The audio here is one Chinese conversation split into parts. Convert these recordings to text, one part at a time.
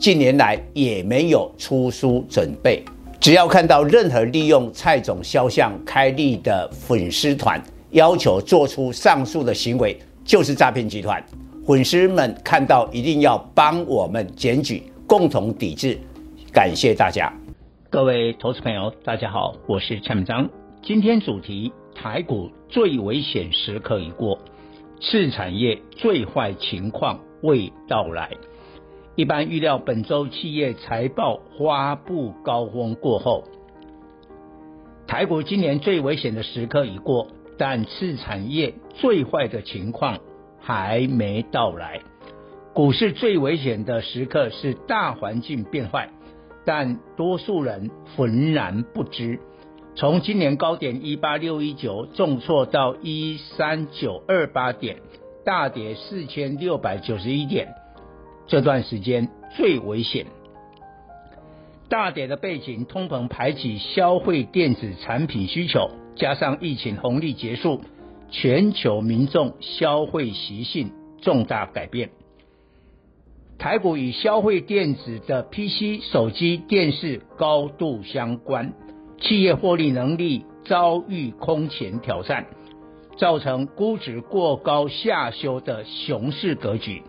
近年来也没有出书准备。只要看到任何利用蔡总肖像开立的粉丝团，要求做出上述的行为，就是诈骗集团。粉丝们看到一定要帮我们检举，共同抵制。感谢大家。各位投资朋友，大家好，我是蔡明章。今天主题：台股最危险时刻已过，次产业最坏情况未到来。一般预料，本周企业财报发布高峰过后，台股今年最危险的时刻已过，但次产业最坏的情况还没到来。股市最危险的时刻是大环境变坏。但多数人浑然不知，从今年高点一八六一九重挫到一三九二八点，大跌四千六百九十一点，这段时间最危险。大跌的背景，通膨排挤消费电子产品需求，加上疫情红利结束，全球民众消费习性重大改变。台股与消费电子的 PC、手机、电视高度相关，企业获利能力遭遇空前挑战，造成估值过高下修的熊市格局。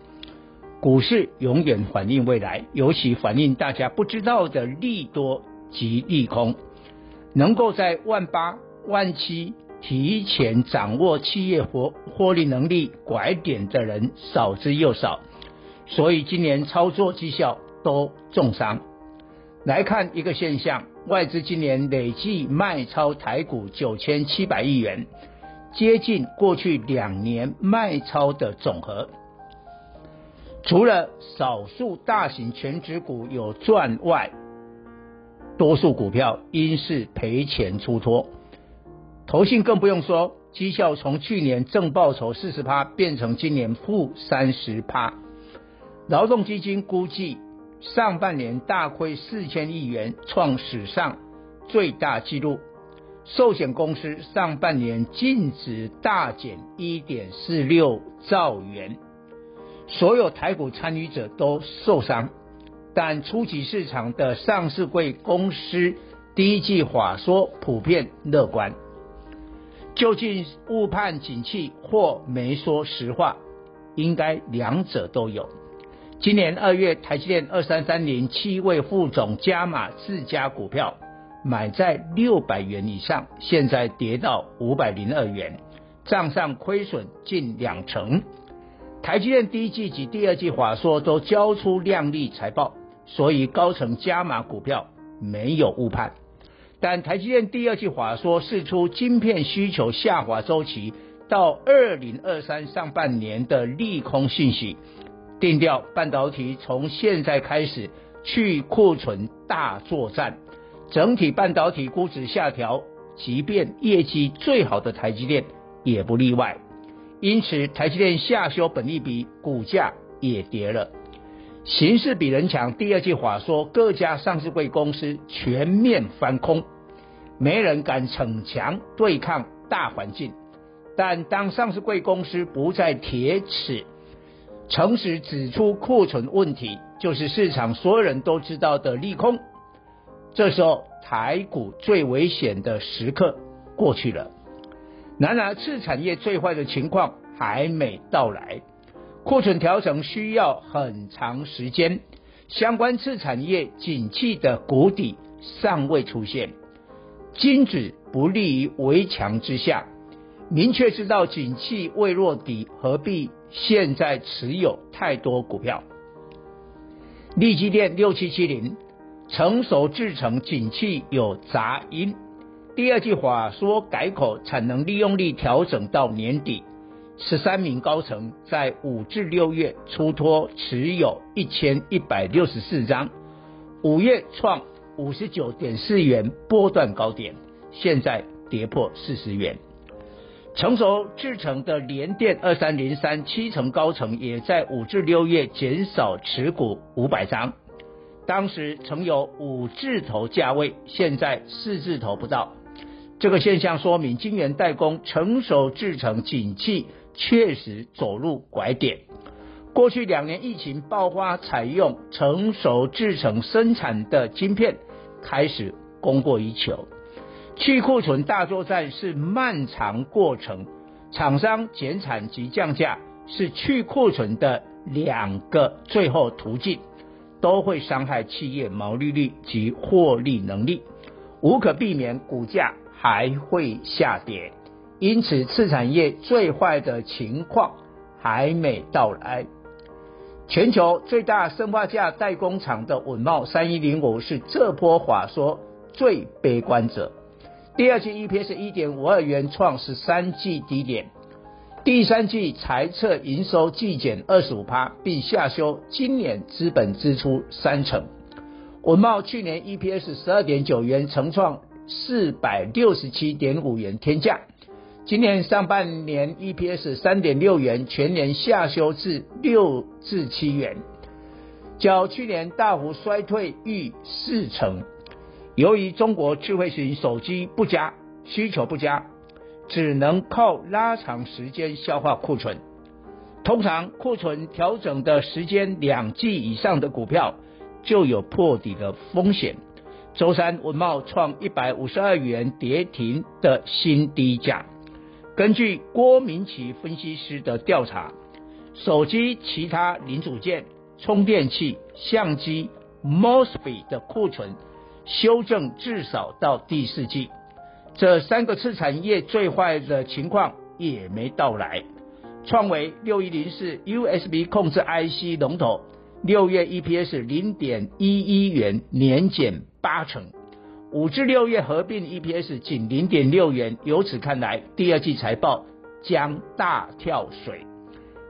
股市永远反映未来，尤其反映大家不知道的利多及利空。能够在万八、万七提前掌握企业获获利能力拐点的人少之又少。所以今年操作绩效都重伤。来看一个现象，外资今年累计卖超台股九千七百亿元，接近过去两年卖超的总和。除了少数大型全值股有赚外，多数股票因是赔钱出脱。投信更不用说，绩效从去年正报酬四十趴变成今年负三十趴。劳动基金估计，上半年大亏四千亿元，创史上最大纪录。寿险公司上半年净值大减一点四六兆元，所有台股参与者都受伤。但初级市场的上市柜公司第一季法说普遍乐观。究竟误判景气或没说实话？应该两者都有。今年二月，台积电二三三零七位副总加码自家股票，买在六百元以上，现在跌到五百零二元，账上亏损近两成。台积电第一季及第二季法说都交出亮丽财报，所以高层加码股票没有误判。但台积电第二季法说释出晶片需求下滑周期到二零二三上半年的利空信息。定调半导体从现在开始去库存大作战，整体半导体估值下调，即便业绩最好的台积电也不例外。因此，台积电下修本益比，股价也跌了。形势比人强，第二季话说各家上市柜公司全面翻空，没人敢逞强对抗大环境。但当上市柜公司不再铁齿。诚实指出库存问题，就是市场所有人都知道的利空。这时候台股最危险的时刻过去了。然而次产业最坏的情况还没到来，库存调整需要很长时间，相关次产业景气的谷底尚未出现，金子不立于围墙之下。明确知道景气未落底，何必现在持有太多股票？力积电六七七零，成熟制成景气有杂音。第二句话说改口，产能利用率调整到年底，十三名高层在五至六月出脱持有一千一百六十四张，五月创五十九点四元波段高点，现在跌破四十元。成熟制成的联电二三零三七成高层也在五至六月减少持股五百张，当时曾有五字头价位，现在四字头不到。这个现象说明晶圆代工成熟制程景气确实走入拐点。过去两年疫情爆发，采用成熟制程生产的晶片开始供过于求。去库存大作战是漫长过程，厂商减产及降价是去库存的两个最后途径，都会伤害企业毛利率及获利能力，无可避免，股价还会下跌。因此，次产业最坏的情况还没到来。全球最大生化价代工厂的稳懋三一零五是这波法说最悲观者。第二季 EPS 一点五二元，创十三季低点。第三季财测营收季减二十五趴，并下修今年资本支出三成。文茂去年 EPS 十二点九元，成创四百六十七点五元天价。今年上半年 EPS 三点六元，全年下修至六至七元，较去年大幅衰退逾四成。由于中国智慧型手机不佳，需求不佳，只能靠拉长时间消化库存。通常库存调整的时间两季以上的股票就有破底的风险。周三文茂创一百五十二元跌停的新低价。根据郭明奇分析师的调查，手机其他零组件、充电器、相机、Mosfet 的库存。修正至少到第四季，这三个次产业最坏的情况也没到来。创维六一零四 USB 控制 IC 龙头，六月 EPS 零点一一元，年减八成。五至六月合并 EPS 仅零点六元，由此看来，第二季财报将大跳水。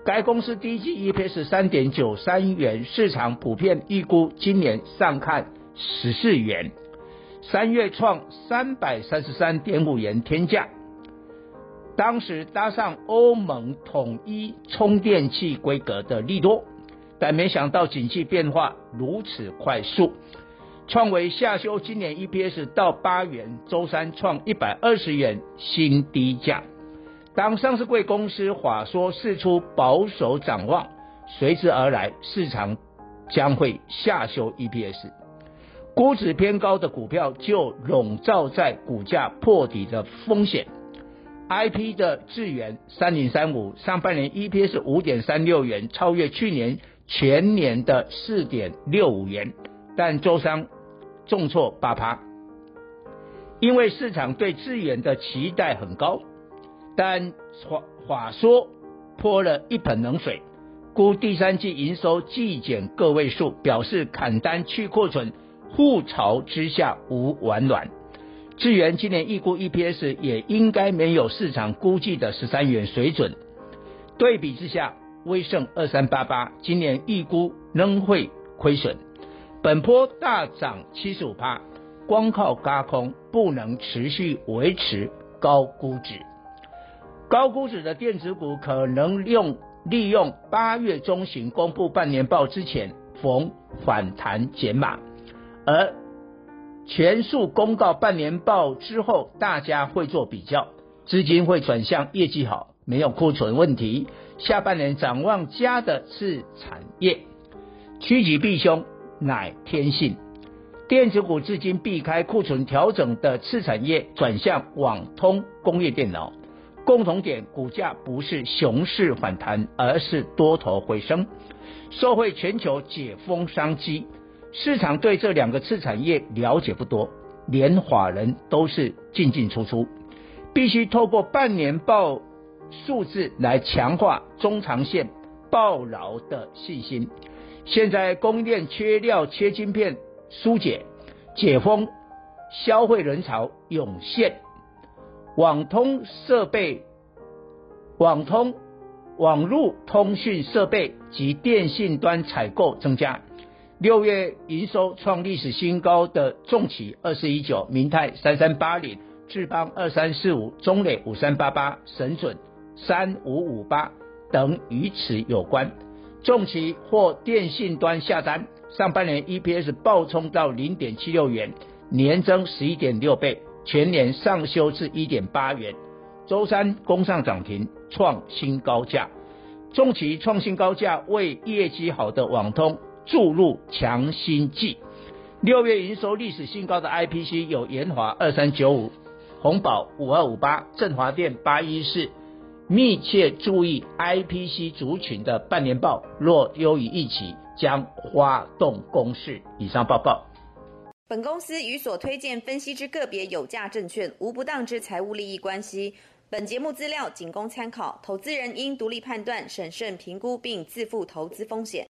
该公司第一季 EPS 三点九三元，市场普遍预估今年上看。十四元，三月创三百三十三点五元天价，当时搭上欧盟统一充电器规格的利多，但没想到景气变化如此快速，创维下修今年 EPS 到八元，周三创一百二十元新低价。当上市贵公司法说释出保守展望，随之而来，市场将会下修 EPS。估值偏高的股票就笼罩在股价破底的风险。IP 的智原三零三五上半年 EPS 五点三六元，超越去年全年的四点六五元，但周三重挫八趴，因为市场对智源的期待很高，但话话说泼了一盆冷水，估第三季营收季减个位数，表示砍单去库存。覆巢之下无完卵，智源今年预估 EPS 也应该没有市场估计的十三元水准。对比之下，威盛二三八八今年预估仍会亏损。本波大涨七十五趴，光靠轧空不能持续维持高估值。高估值的电子股可能用利用八月中旬公布半年报之前逢反弹减码。而全数公告半年报之后，大家会做比较，资金会转向业绩好、没有库存问题、下半年展望佳的次产业。趋吉避凶乃天性，电子股资金避开库存调整的次产业，转向网通、工业电脑。共同点，股价不是熊市反弹，而是多头回升，受惠全球解封商机。市场对这两个次产业了解不多，连法人都是进进出出，必须透过半年报数字来强化中长线抱牢的信心。现在供应链缺料、缺晶片疏解，解封，消费人潮涌现，网通设备、网通网络通讯设备及电信端采购增加。六月营收创历史新高的重企二四一九、明泰三三八零、智邦二三四五、中磊五三八八、神准三五五八等与此有关。重企或电信端下单，上半年 EPS 暴冲到零点七六元，年增十一点六倍，全年上修至一点八元。周三攻上涨停，创新高价。重企创新高价，为业绩好的网通注入强心剂。六月营收历史新高的 IPC 有研华二三九五、宏宝五二五八、振华电八一四。密切注意 IPC 族群的半年报，若优于预期，将发动攻势。以上报告。本公司与所推荐分析之个别有价证券无不当之财务利益关系。本节目资料仅供参考，投资人应独立判断、审慎评估并自负投资风险。